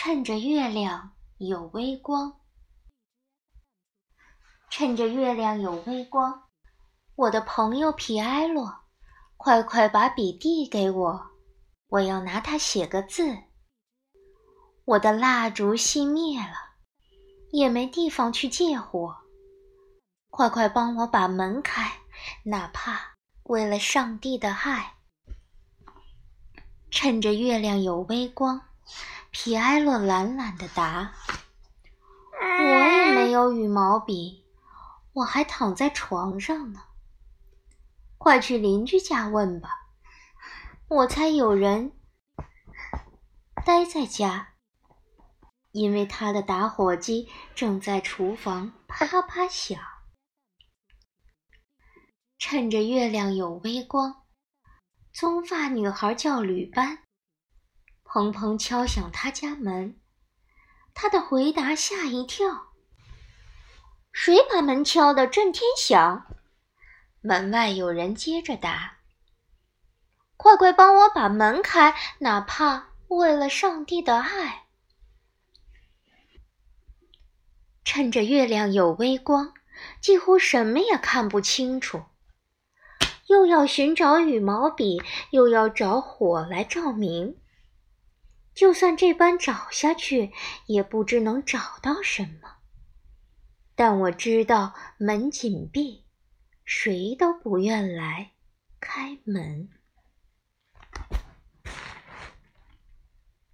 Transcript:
趁着月亮有微光，趁着月亮有微光，我的朋友皮埃洛，快快把笔递给我，我要拿它写个字。我的蜡烛熄灭了，也没地方去借火，快快帮我把门开，哪怕为了上帝的爱。趁着月亮有微光。皮埃洛懒懒的答：“我也没有羽毛笔，我还躺在床上呢。快去邻居家问吧，我猜有人待在家，因为他的打火机正在厨房啪啪响。趁着月亮有微光，棕发女孩叫吕班。”砰砰敲响他家门，他的回答吓一跳。谁把门敲得震天响？门外有人接着答：“快快帮我把门开，哪怕为了上帝的爱。”趁着月亮有微光，几乎什么也看不清楚，又要寻找羽毛笔，又要找火来照明。就算这般找下去，也不知能找到什么。但我知道门紧闭，谁都不愿来开门。